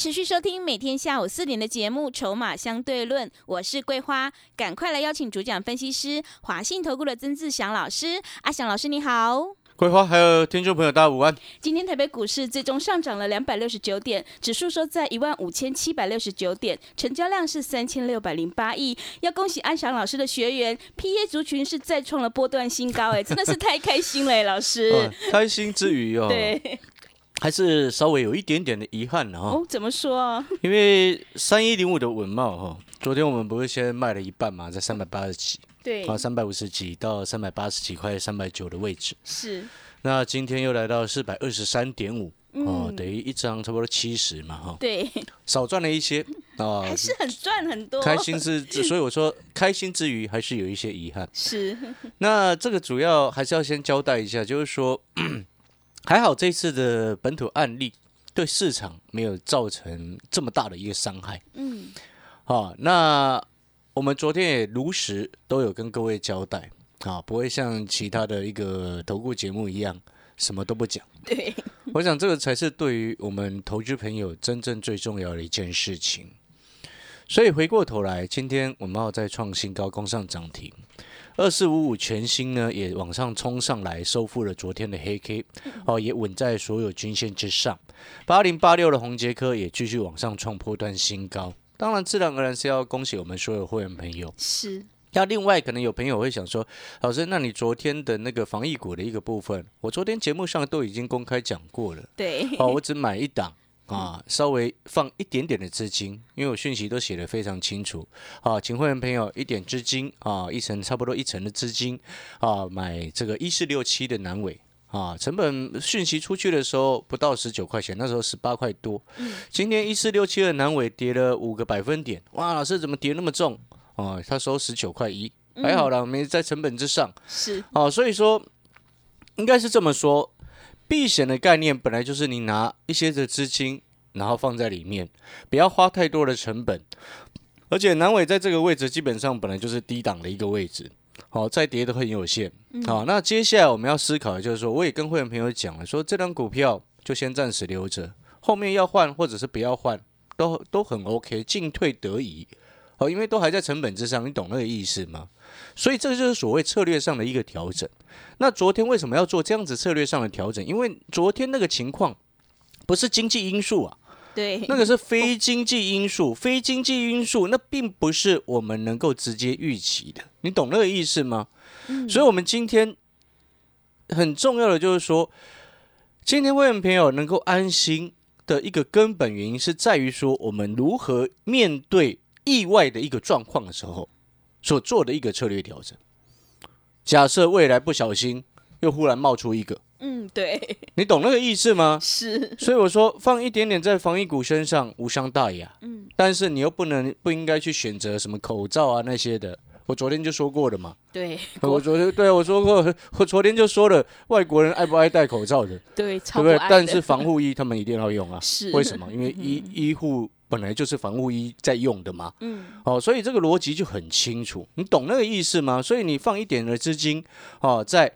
持续收听每天下午四点的节目《筹码相对论》，我是桂花，赶快来邀请主讲分析师华信投顾的曾志祥老师。阿祥老师你好，桂花还有听众朋友大家午安。今天台北股市最终上涨了两百六十九点，指数收在一万五千七百六十九点，成交量是三千六百零八亿。要恭喜安祥老师的学员，P A 族群是再创了波段新高，哎，真的是太开心了，老师。啊 开心之余哦，对，还是稍微有一点点的遗憾哦，哦，怎么说啊？因为三一零五的稳茂哈，昨天我们不是先卖了一半嘛，在三百八十几，对，啊，三百五十几到三百八十几块，三百九的位置。是，那今天又来到四百二十三点五，哦，嗯等于一张差不多七十嘛哈，对，少赚了一些啊，还是很赚很多，开心是，所以我说开心之余还是有一些遗憾。是，那这个主要还是要先交代一下，就是说，还好这次的本土案例对市场没有造成这么大的一个伤害。嗯，好，那我们昨天也如实都有跟各位交代啊，不会像其他的一个投顾节目一样什么都不讲。对，我想这个才是对于我们投资朋友真正最重要的一件事情。所以回过头来，今天我们要再创新高，攻上涨停，二四五五全新呢也往上冲上来，收复了昨天的黑 K，哦，也稳在所有均线之上。八零八六的红杰科也继续往上创波段新高。当然，自然而然是要恭喜我们所有会员朋友。是，那另外，可能有朋友会想说，老师，那你昨天的那个防疫股的一个部分，我昨天节目上都已经公开讲过了。对，哦，我只买一档啊，稍微放一点点的资金，因为我讯息都写得非常清楚。啊，请会员朋友一点资金啊，一层差不多一层的资金啊，买这个一四六七的南伟。啊，成本讯息出去的时候不到十九块钱，那时候十八块多。今天一四六七的南伟跌了五个百分点，哇，老师怎么跌那么重？哦，他收十九块一，还好啦，没在成本之上。是，哦，所以说应该是这么说，避险的概念本来就是你拿一些的资金，然后放在里面，不要花太多的成本。而且南伟在这个位置基本上本来就是低档的一个位置，好、再跌都很有限。好、那接下来我们要思考的就是说，我也跟会员朋友讲了，说这张股票就先暂时留着，后面要换或者是不要换，都都很 OK，进退得宜。哦，因为都还在成本之上，你懂那个意思吗？所以这个就是所谓策略上的一个调整。那昨天为什么要做这样子策略上的调整？因为昨天那个情况不是经济因素啊，对，那个是非经济因素，非经济因素那并不是我们能够直接预期的，你懂那个意思吗？所以，我们今天很重要的就是说，今天会员朋友能够安心的一个根本原因是在于说，我们如何面对意外的一个状况的时候所做的一个策略调整。假设未来不小心又忽然冒出一个，嗯，对，你懂那个意思吗？是，所以我说放一点点在防疫股身上无伤大雅，嗯，但是你又不能不应该去选择什么口罩啊那些的。我昨天就说过了嘛，对，我昨天对我说过，我昨天就说了，外国人爱不爱戴口罩的，对，对不对但是防护衣他们一定要用啊，是为什么？因为医医护本来就是防护衣在用的嘛，嗯，哦，所以这个逻辑就很清楚，你懂那个意思吗？所以你放一点的资金，哦，在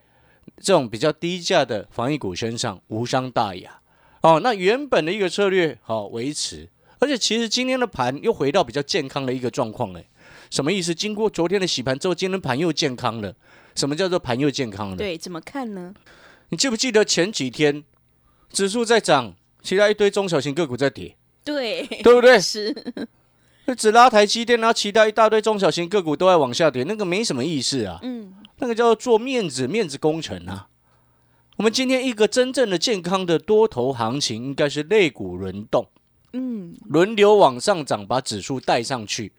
这种比较低价的防疫股身上无伤大雅，哦，那原本的一个策略好、维持，而且其实今天的盘又回到比较健康的一个状况嘞。什么意思？经过昨天的洗盘之后，今天盘又健康了。什么叫做盘又健康了？对，怎么看呢？你记不记得前几天指数在涨，其他一堆中小型个股在跌，对，对不对？是，就只拉台积电，然后其他一大堆中小型个股都在往下跌，那个没什么意思啊。嗯，那个叫做做面子面子工程啊。我们今天一个真正的健康的多头行情，应该是肋骨轮动，嗯，轮流往上涨，把指数带上去，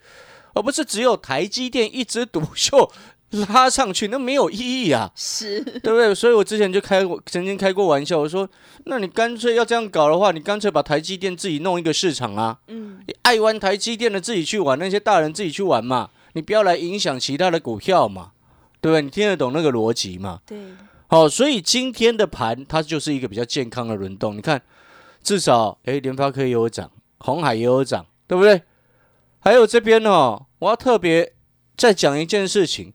而不是只有台积电一枝独秀拉上去，那没有意义啊，是，对不对？所以我之前就开过，曾经开过玩笑，我说，那你干脆要这样搞的话，你干脆把台积电自己弄一个市场啊，嗯，你爱玩台积电的自己去玩，那些大人自己去玩嘛，你不要来影响其他的股票嘛，对不对？你听得懂那个逻辑嘛？对，好，所以今天的盘它就是一个比较健康的轮动。你看，至少诶，联发科也有涨，红海也有涨，对不对？还有这边哦，我要特别再讲一件事情：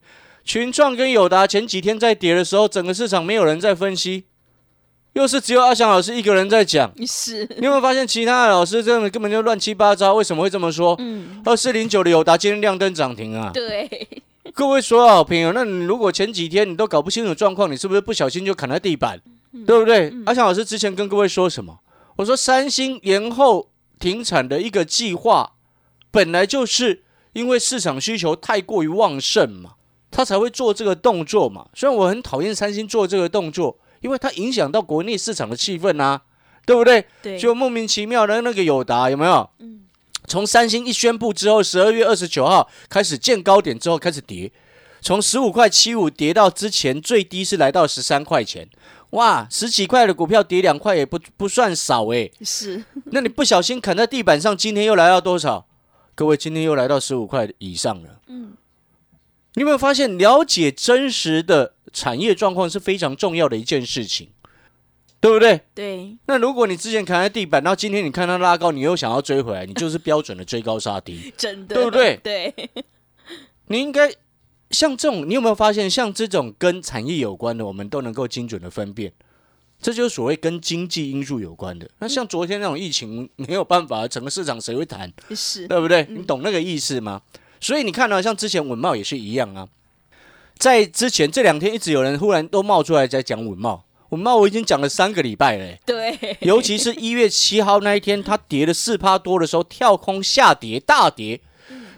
群创跟友达前几天在跌的时候，整个市场没有人在分析，又是只有阿翔老师一个人在讲。是，你有没有发现其他的老师真的根本就乱七八糟？为什么会这么说？嗯，二四零九的友达今天亮灯涨停啊！对，各位所有好朋友，那你如果前几天你都搞不清楚状况，你是不是不小心就砍在地板，对不对？阿翔老师之前跟各位说什么？我说三星延后停产的一个计划，本来就是因为市场需求太过于旺盛嘛，他才会做这个动作嘛。虽然我很讨厌三星做这个动作，因为它影响到国内市场的气氛啊，对不对？对，就莫名其妙的那个友达有没有？嗯从三星一宣布之后，十二月二十九号开始见高点之后开始跌，从十五块七五跌到之前最低是来到十三块钱，哇，十几块的股票跌两块也不不算少诶。是，那你不小心砍在地板上，今天又来到多少？各位，今天又来到十五块以上了。嗯，你有没有发现，了解真实的产业状况是非常重要的一件事情，对不对？对，那如果你之前砍在地板，到今天你看它拉高，你又想要追回来，你就是标准的追高杀低。真的，对不对 对，你应该像这种，你有没有发现，像这种跟产业有关的，我们都能够精准的分辨，这就是所谓跟经济因素有关的。那像昨天那种疫情，没有办法，整个市场谁会谈，是，对不对？你懂那个意思吗？所以你看到、像之前文茂也是一样啊，在之前这两天一直有人忽然都冒出来在讲文茂，文茂我已经讲了三个礼拜了、欸对，尤其是 一月七号那一天，它跌了四趴多的时候，跳空下跌大跌。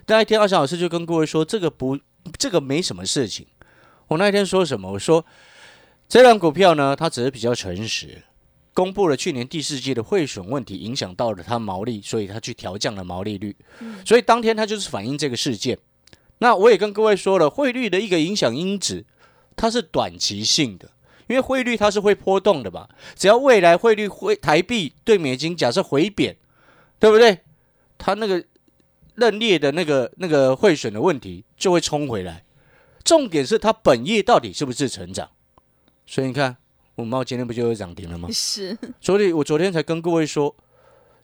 那一天，阿翔老师就跟各位说，这个不，这个没什么事情。我那一天说什么？我说这辆股票呢，它只是比较诚实，公布了去年第四季的汇损问题，影响到了它毛利，所以它去调降了毛利率。所以当天它就是反映这个事件。那我也跟各位说了，汇率的一个影响因子，它是短期性的。因为汇率它是会波动的嘛，只要未来汇率会台币对美金假设回贬，对不对？它那个认列的那个那个汇损的问题就会冲回来。重点是它本业到底是不是成长？所以你看，五茂今天不就有涨停了吗？是，所以我昨天才跟各位说，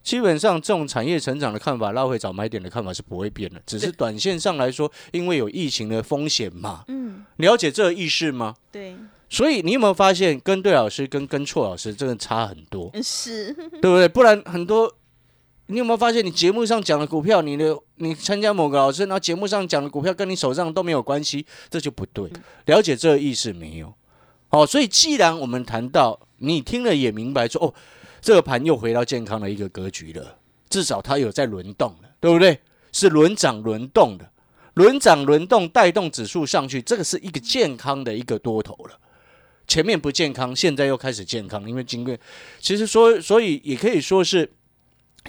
基本上这种产业成长的看法，拉回早买点的看法是不会变的，只是短线上来说，因为有疫情的风险嘛。嗯，了解这个意识吗？对，所以你有没有发现，跟对老师跟跟错老师真的差很多，是，对不对？不然很多，你有没有发现，你节目上讲的股票，你的你参加某个老师，然后节目上讲的股票跟你手上都没有关系，这就不对。了解这个意识没有？好，所以既然我们谈到，你听了也明白说，哦，这个盘又回到健康的一个格局了，至少它有在轮动了，对不对？是轮涨轮动的，轮涨轮动带动指数上去，这个是一个健康的一个多头了。前面不健康，现在又开始健康，因为经过，其实说，所以也可以说是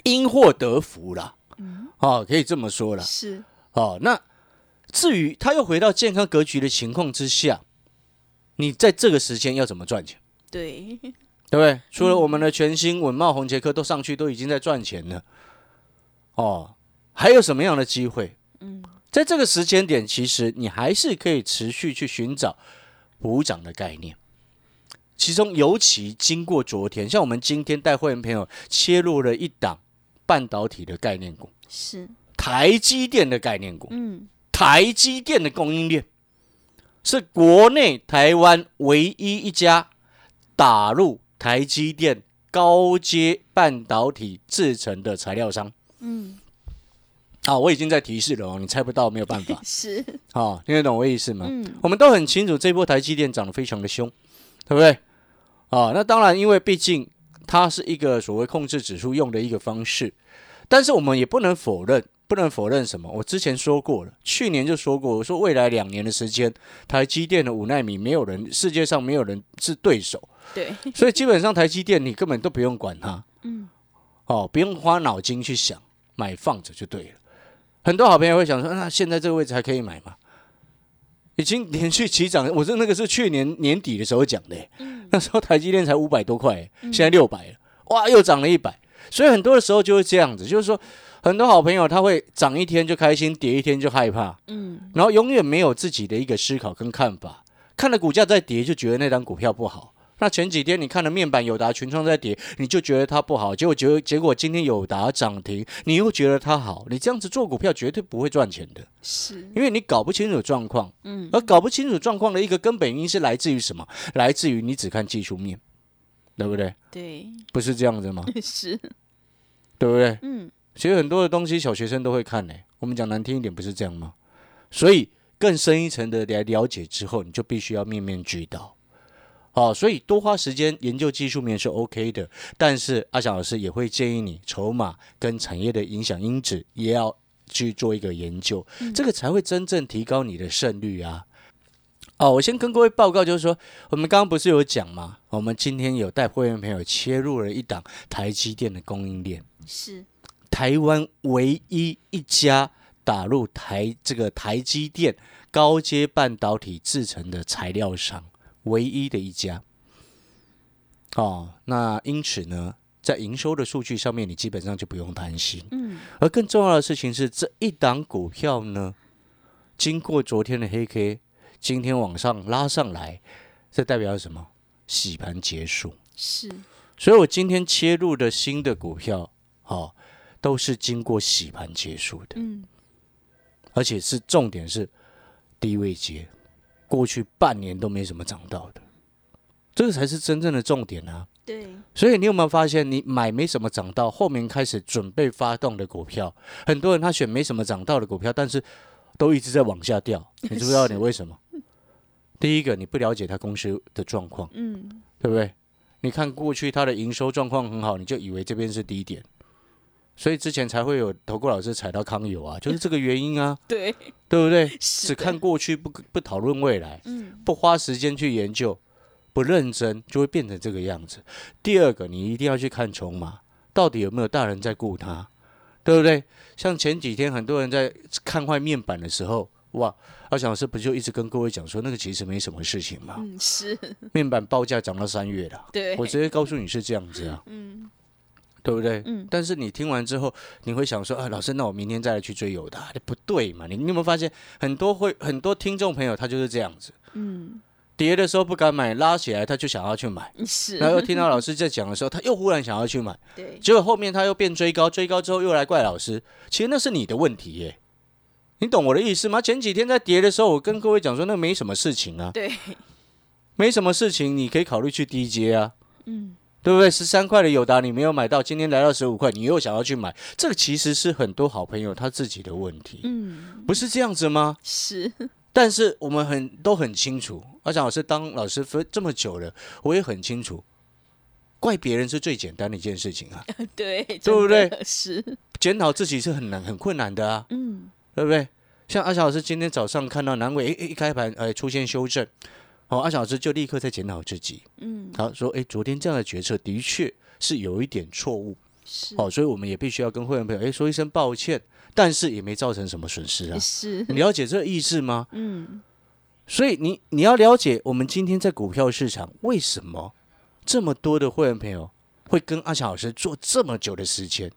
因祸得福啦，哦，可以这么说了。是，哦，那至于它又回到健康格局的情况之下，你在这个时间要怎么赚钱，对，对不对？除了我们的全新稳茂、红杰克都上去，都已经在赚钱了，哦，还有什么样的机会？嗯，在这个时间点，其实你还是可以持续去寻找补涨的概念。其中尤其经过昨天，像我们今天带会员朋友切入了一档半导体的概念股，是，台积电的概念股。嗯，台积电的供应链是国内台湾唯一一家打入台积电高阶半导体制成的材料商。嗯，啊，我已经在提示了哦，你猜不到没有办法。是，啊，听得懂我意思吗？嗯，我们都很清楚，这波台积电涨得非常的凶，对不对？啊，那当然，因为毕竟它是一个所谓控制指数用的一个方式，但是我们也不能否认，不能否认什么？我之前说过了，去年就说过，我说未来两年的时间，台积电的五纳米没有人，世界上没有人是对手，对，所以基本上台积电你根本都不用管它，嗯，哦，不用花脑筋去想，买放着就对了。很多好朋友会想说，那现在这个位置还可以买吗？已经连续起涨，我是那个是去年年底的时候讲的，嗯那时候台积电才五百多块，现在六百了，哇，又涨了一百。所以很多的时候就会这样子，就是说很多好朋友他会涨一天就开心，跌一天就害怕，嗯，然后永远没有自己的一个思考跟看法，看了股价在跌就觉得那张股票不好。那前几天你看了面板友达、群创在跌，你就觉得它不好，结果结结果今天友达涨停，你又觉得它好，你这样子做股票绝对不会赚钱的，是，因为你搞不清楚状况。嗯，而搞不清楚状况的一个根本原因是来自于什么？来自于你只看技术面，对不对？对，不是这样子吗？是，对不对？嗯，其实很多的东西小学生都会看呢、我们讲难听一点，不是这样吗？所以更深一层的来了解之后，你就必须要面面俱到。好、所以多花时间研究技术面是 OK 的，但是阿翔老师也会建议你筹码跟产业的影响因子也要去做一个研究，这个才会真正提高你的胜率啊。哦，我先跟各位报告，就是说，我们刚刚不是有讲吗？我们今天有带会员朋友切入了一档台积电的供应链。是，台湾唯一一家打入台这个台积电高阶半导体制成的材料商，唯一的一家。哦，那因此呢，在营收的数据上面，你基本上就不用担心。嗯，而更重要的事情是，这一档股票呢，经过昨天的黑 K，今天往上拉上来，这代表什么？洗盘结束。是，所以我今天切入的新的股票，哦，都是经过洗盘结束的，嗯，而且是重点是低位接，过去半年都没什么涨到的，这个才是真正的重点啊！对，所以你有没有发现，你买没什么涨到，后面开始准备发动的股票，很多人他选没什么涨到的股票，但是都一直在往下掉，你知不知道你为什么？第一个，你不了解他公司的状况。嗯，对不对？你看过去他的营收状况很好，你就以为这边是低点，所以之前才会有投顾老师踩到康友啊，就是这个原因啊，对，对不对？只看过去不不讨论未来，嗯，不花时间去研究，不认真，就会变成这个样子。第二个，你一定要去看筹码，到底有没有大人在顾他，对不对？像前几天很多人在看坏面板的时候，哇，阿翔老师不就一直跟各位讲说，那个其实没什么事情嘛，嗯，是，面板报价涨到三月了。对，我直接告诉你是这样子啊，嗯，对不对？嗯但是你听完之后，你会想说，啊，老师，那我明天再来去追友达，不对嘛？你你有没有发现，很多会很多听众朋友他就是这样子，嗯，跌的时候不敢买，拉起来他就想要去买，是，然后又听到老师在讲的时候，他又忽然想要去买，对，结果后面他又变追高，追高之后又来怪老师，其实那是你的问题耶。你懂我的意思吗？前几天在跌的时候，我跟各位讲说，那没什么事情啊，对，没什么事情，你可以考虑去低阶啊。嗯，对不对？十三块的友达你没有买到，今天来到十五块，你又想要去买，这个其实是很多好朋友他自己的问题，嗯，不是这样子吗？是，但是我们很都很清楚，阿翔老师当老师分这么久了，我也很清楚，怪别人是最简单的一件事情啊，对，对不对？是，检讨自己是很难很困难的啊，嗯，对不对？像阿翔老师今天早上看到南伟诶诶一开盘呃出现修正，哦，阿翔老师就立刻在检讨自己，嗯，他说哎昨天这样的决策的确是有一点错误。是，哦，所以我们也必须要跟会员朋友哎说一声抱歉，但是也没造成什么损失啊。是，你了解这个意思吗？嗯，所以你你要了解我们今天在股票市场为什么这么多的会员朋友会跟阿翔老师做这么久的时间。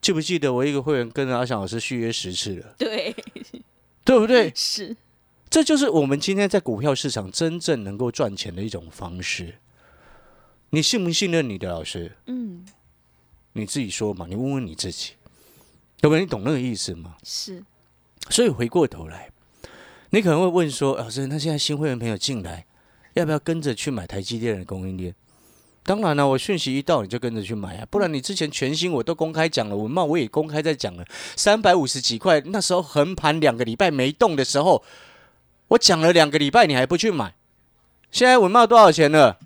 记不记得我一个会员跟着阿翔老师续约十次了，对，对不对？是，这就是我们今天在股票市场真正能够赚钱的一种方式。你信不信任你的老师？嗯，你自己说嘛，你问问你自己，要不然你懂那个意思吗？是，所以回过头来，你可能会问说，老师，那现在新会员朋友进来，要不要跟着去买台积电的供应链？当然了，我讯息一到你就跟着去买啊，不然你之前全新我都公开讲了，文茂我也公开在讲了，三百五十几块，那时候横盘两个礼拜没动的时候，我讲了两个礼拜你还不去买，现在文茂多少钱了？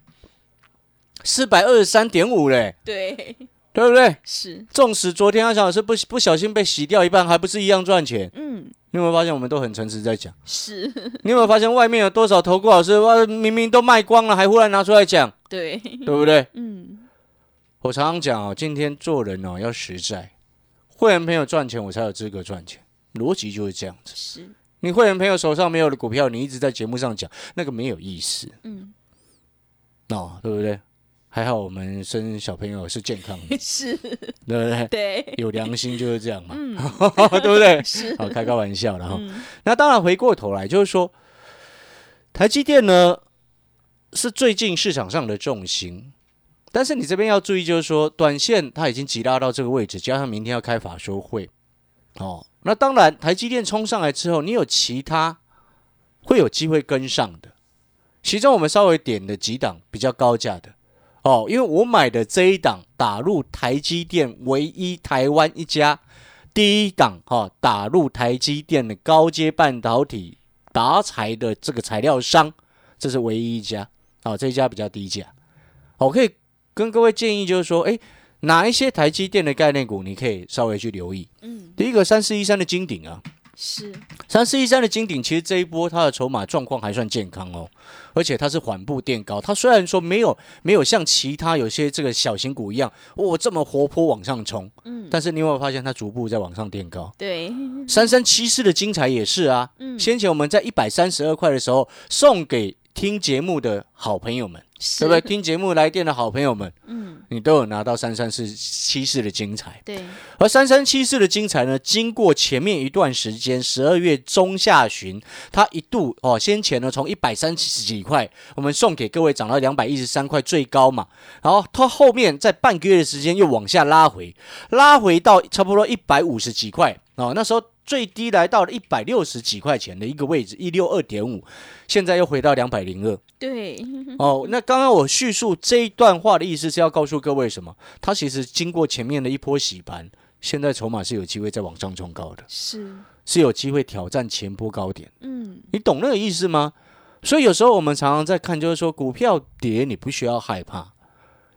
四百二十三点五嘞，对，对不对？是，纵使昨天阿翔老师不不小心被洗掉一半，还不是一样赚钱？嗯，你有没有发现我们都很诚实在讲？是，你有没有发现外面有多少投顾老师？哇，明明都卖光了，还忽然拿出来讲，对，对不对？嗯，我常常讲哦，今天做人哦要实在，会员朋友赚钱，我才有资格赚钱，逻辑就是这样子。是，你会员朋友手上没有的股票，你一直在节目上讲，那个没有意思。嗯，哦，对不对？还好我们生小朋友是健康的，是，对不对？对，有良心就是这样嘛，嗯，对不对？是，好，开个玩笑然后。嗯，那当然，回过头来就是说，台积电呢是最近市场上的重心，但是你这边要注意，就是说，短线它已经急拉到这个位置，加上明天要开法说会，哦，那当然，台积电冲上来之后，你有其他会有机会跟上的，其中我们稍微点的几档比较高价的。哦，因为我买的这一档打入台积电唯一台湾一家第一档哈、哦，打入台积电的高阶半导体达材的这个材料商，这是唯一一家。哦，这一家比较低价。我、可以跟各位建议就是说，哎，哪一些台积电的概念股你可以稍微去留意。嗯，第一个三四一三的金鼎啊，是，三四一三的金鼎，其实这一波它的筹码状况还算健康哦，而且它是缓步垫高。它虽然说没有没有像其他有些这个小型股一样，哦这么活泼往上冲，嗯，但是你有没有发现它逐步在往上垫高？对，三三七四的精彩也是啊，嗯，先前我们在一百三十二块的时候送给听节目的好朋友们，是对不对？？听节目来电的好朋友们，嗯，你都有拿到三三四七四的精彩。对，而三三七四的精彩呢，经过前面一段时间，十二月中下旬，它一度哦，先前呢从一百三十几块，我们送给各位涨到两百一十三块最高嘛，然后它后面在半个月的时间又往下拉回，拉回到差不多一百五十几块哦，那时候最低来到了一百六十几块钱的一个位置，一六二点五，现在又回到两百零二。对，哦，那刚刚我叙述这一段话的意思是要告诉各位什么？它其实经过前面的一波洗盘，现在筹码是有机会再往上冲高的，是，是有机会挑战前波高点。嗯，你懂那个意思吗？所以有时候我们常常在看，就是说股票跌，你不需要害怕。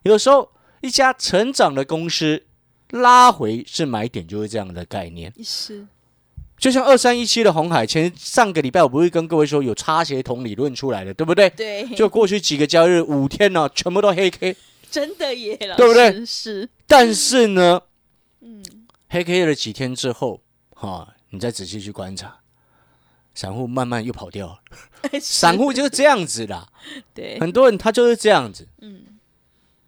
有时候一家成长的公司拉回是买点，就是这样的概念。是，就像二三一七的红海，前上个礼拜我不是跟各位说有差协同理论出来的，对不对？对，就过去几个交易日，五天呢、全部都黑 K。真的耶，老对不对？是，但是呢，嗯，黑 K 了几天之后，哈、你再仔细去观察，散户慢慢又跑掉了。散户就是这样子的，对，很多人他就是这样子。嗯，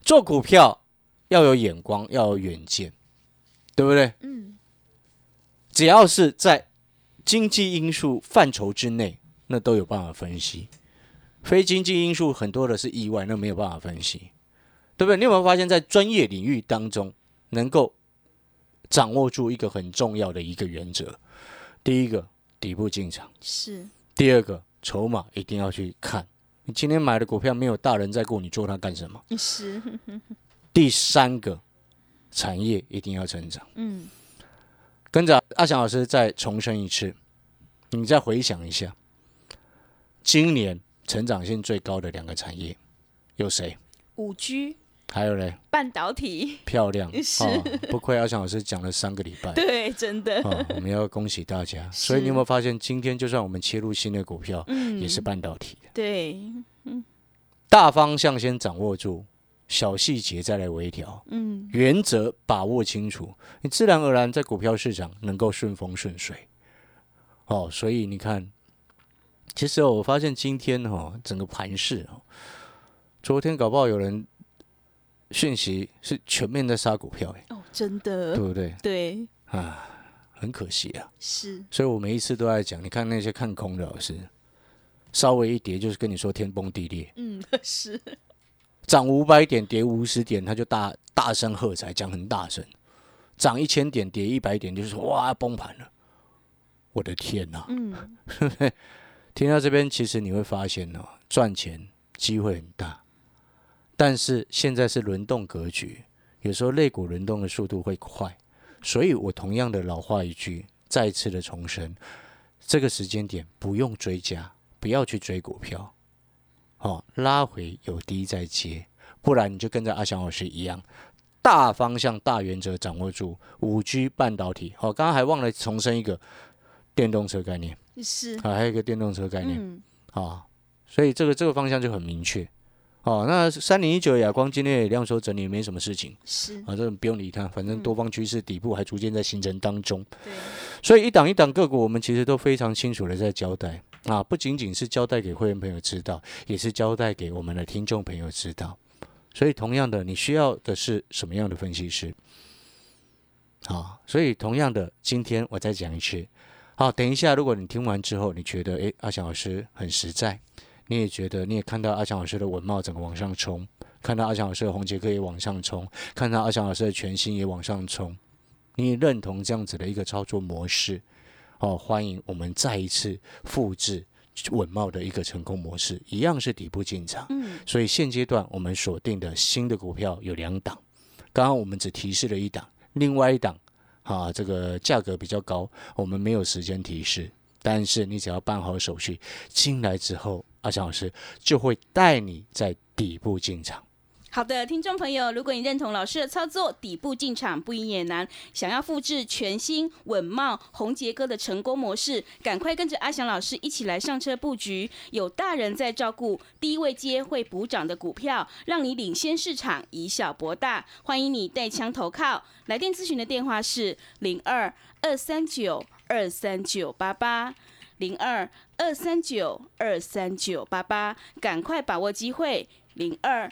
做股票要有眼光，要有远见，对不对？嗯，只要是在经济因素范畴之内，那都有办法分析。非经济因素很多的是意外，那没有办法分析，对不对？你有没有发现，在专业领域当中，能够掌握住一个很重要的一个原则？第一个，底部进场；是，第二个，筹码一定要去看。你今天买的股票没有大人在过，你做它干什么？是，第三个，产业一定要成长。嗯，跟着阿翔老师再重申一次，你再回想一下，今年成长性最高的两个产业有谁？五 G 还有嘞，半导体，漂亮 是。哦！不愧阿翔老师讲了三个礼拜。对，真的，哦，我们要恭喜大家。所以你有没有发现，今天就算我们切入新的股票，嗯，也是半导体的？对，大方向先掌握住，小细节再来微调，嗯，原则把握清楚，你自然而然在股票市场能够顺风顺水。哦，所以你看，其实、哦、我发现今天哦，整个盘市哦，昨天搞不好有人讯息是全面在杀股票，哎，哦，真的。对，不对？对，啊，很可惜啊。是，所以我每一次都在讲，你看那些看空的老师，稍微一跌就是跟你说天崩地裂，嗯，是，涨五百点跌五十点，他就大大声喝彩，讲很大声；涨一千点跌一百点，就是说哇崩盘了。我的天哪、嗯，听到这边，其实你会发现哦，赚钱机会很大，但是现在是轮动格局，有时候类股轮动的速度会快，所以我同样的老话一句，再次的重申，这个时间点不用追加，不要去追股票，哦，拉回有低再接，不然你就跟着阿翔老师一样。大方向、大原则掌握住，五 G 半导体。好、刚刚还忘了重申一个电动车概念。是，啊，还有一个电动车概念嗯，啊，所以这个这个方向就很明确。哦，那三零一九亚光今天也量缩整理，没什么事情是，啊，这种不用理它，反正多方趋势底部还逐渐在形成当中。对，所以一档一档个股，我们其实都非常清楚的在交代啊，不仅仅是交代给会员朋友知道，也是交代给我们的听众朋友知道。所以同样的，你需要的是什么样的分析师？好，所以同样的，今天我再讲一次。好，等一下，如果你听完之后，你觉得诶，阿翔老师很实在，你也觉得你也看到阿翔老师的文茂整个往上冲，看到阿翔老师的红杰克也往上冲，看到阿翔老师的全新也往上冲，你也认同这样子的一个操作模式，哦，欢迎我们再一次复制稳茂的一个成功模式，一样是底部进场。嗯，所以现阶段我们锁定的新的股票有两档，刚刚我们只提示了一档，另外一档啊，这个价格比较高，我们没有时间提示。但是你只要办好手续，进来之后，阿强老师就会带你在底部进场。好的，听众朋友，如果你认同老师的操作，底部进场不赢也难，想要复制全新稳茂红杰哥的成功模式，赶快跟着阿翔老师一起来上车布局，有大人在照顾，低位接会补涨的股票，让你领先市场，以小博大。欢迎你带枪投靠，来电咨询的电话是零二二三九二三九八八零二二三九二三九八八，赶快把握机会，零二。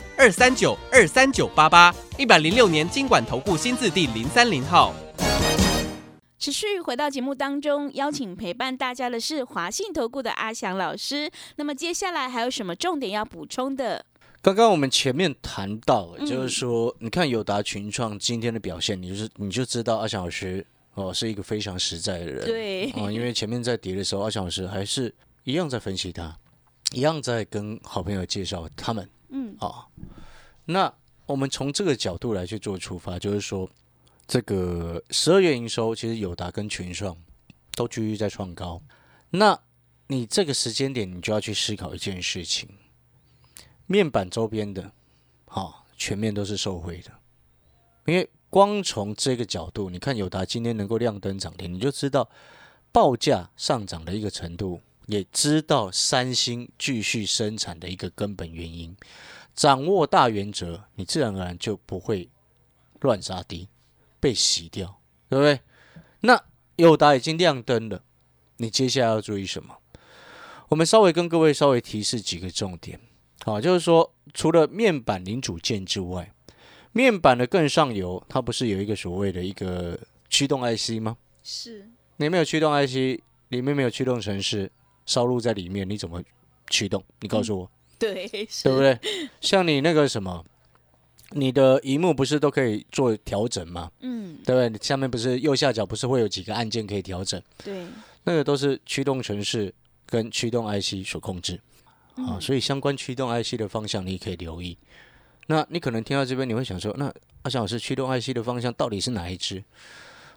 二三九二三九八八一百零六年经管投顾新字第零三零号。持续回到节目当中，邀请陪伴大家的是华信投顾的阿翔老师。那么接下来还有什么重点要补充的？刚刚我们前面谈到，嗯就是说，你看友达群创今天的表现，你就是你就知道阿翔老师哦是一个非常实在的人。对哦，因为前面在跌的时候，阿翔老师还是一样在分析他，一样在跟好朋友介绍他们。嗯，啊，那我们从这个角度来去做出发，就是说，这个十二月营收其实友达跟群创都继续在创高。那你这个时间点，你就要去思考一件事情：面板周边的，好、全面都是受惠的。因为光从这个角度，你看友达今天能够亮灯涨停，你就知道报价上涨的一个程度，也知道三星继续生产的一个根本原因。掌握大原则，你自然而然就不会乱杀低，被洗掉，对不对？那友达已经亮灯了，你接下来要注意什么？我们稍微跟各位稍微提示几个重点，好，就是说除了面板零组件之外，面板的更上游，它不是有一个所谓的一个驱动 IC 吗？是你没有驱动 IC，里面没有驱动程式烧录在里面，你怎么驱动？你告诉我，对，对不？对？像你那个什么，你的荧幕不是都可以做调整吗？嗯，对不对？你下面不是右下角不是会有几个按键可以调整？对，那个都是驱动程式跟驱动 IC 所控制啊，所以相关驱动 IC 的方向你可以留意。那你可能听到这边，你会想说，那阿翔老师驱动 IC 的方向到底是哪一支？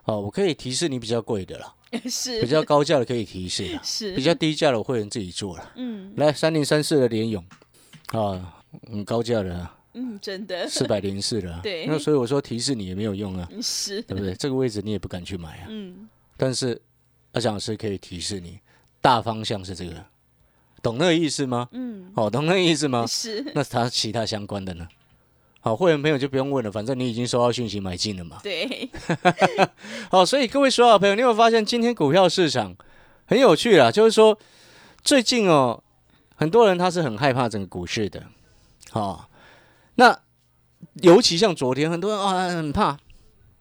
哦，我可以提示你比较贵的啦，是比较高价的可以提示，是比较低价的我会员自己做了。嗯来，三零三四的联勇啊，很高价的啊，嗯，真的四百零四的 啊。对那所以我说提示你也没有用啊，是对不对？这个位置你也不敢去买啊。嗯但是阿翔老师可以提示你，大方向是这个，懂那个意思吗？嗯哦，懂那个意思吗？是那它其他相关的呢？好，会员朋友就不用问了，反正你已经收到讯息买进了嘛。对，好，所以各位所有的朋友，你有没有发现今天股票市场很有趣啦？就是说最近哦，很多人他是很害怕整个股市的，好、那尤其像昨天，很多人啊很怕，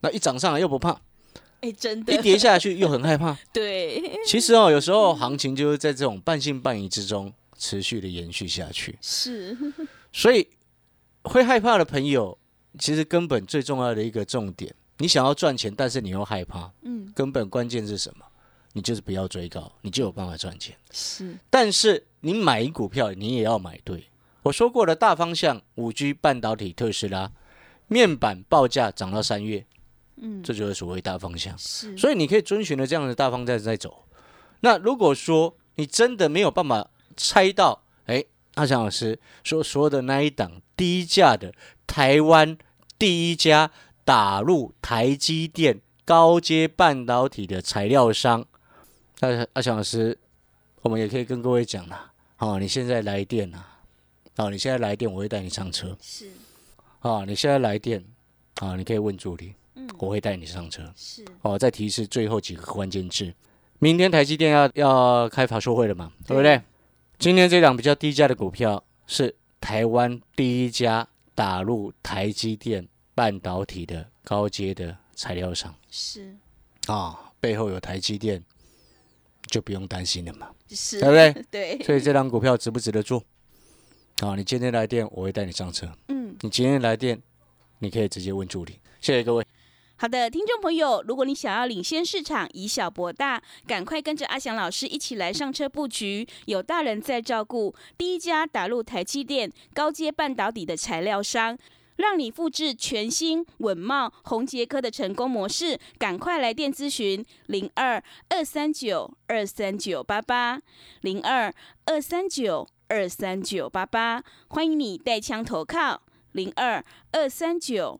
那一涨上来又不怕，哎，真的。一跌下去又很害怕。对，其实哦，有时候行情就是在这种半信半疑之中持续的延续下去，是。所以会害怕的朋友，其实根本最重要的一个重点，你想要赚钱，但是你又害怕，嗯根本关键是什么？你就是不要追高，你就有办法赚钱。是但是你买股票，你也要买对。我说过的大方向，五 G 半导体特斯拉面板报价涨到三月，嗯，这就是所谓大方向。是，所以你可以遵循了这样的大方向在走。那如果说你真的没有办法猜到，哎，阿强老师说所有的那一档低价的台湾第一家打入台积电高阶半导体的材料商，阿阿强老师，我们也可以跟各位讲啦，哦，你现在来电啦，哦，你现在来电，我会带你上车。是，啊，你现在来电，啊，你可以问助理，嗯，我会带你上车。是，哦，再提示最后几个关键字。明天台积电要要开法说会了嘛，对不对对？今天这档比较低价的股票是台湾第一家打入台积电半导体的高阶的材料商是，啊，背后有台积电，就不用担心了嘛。是，对不对？对，所以这档股票值不值得做？啊，你今天来电，我会带你上车。嗯。你今天来电，你可以直接问助理。谢谢各位。好的，听众朋友，如果你想要领先市场，以小博大，赶快跟着阿翔老师一起来上车布局，有大人在照顾，第一家打入台积电高阶半导体的材料商。让你复制全新稳茂、宏杰科的成功模式，赶快来电咨询零二二三九二三九八八零二二三九二三九八八，欢迎你带枪投靠零二二三九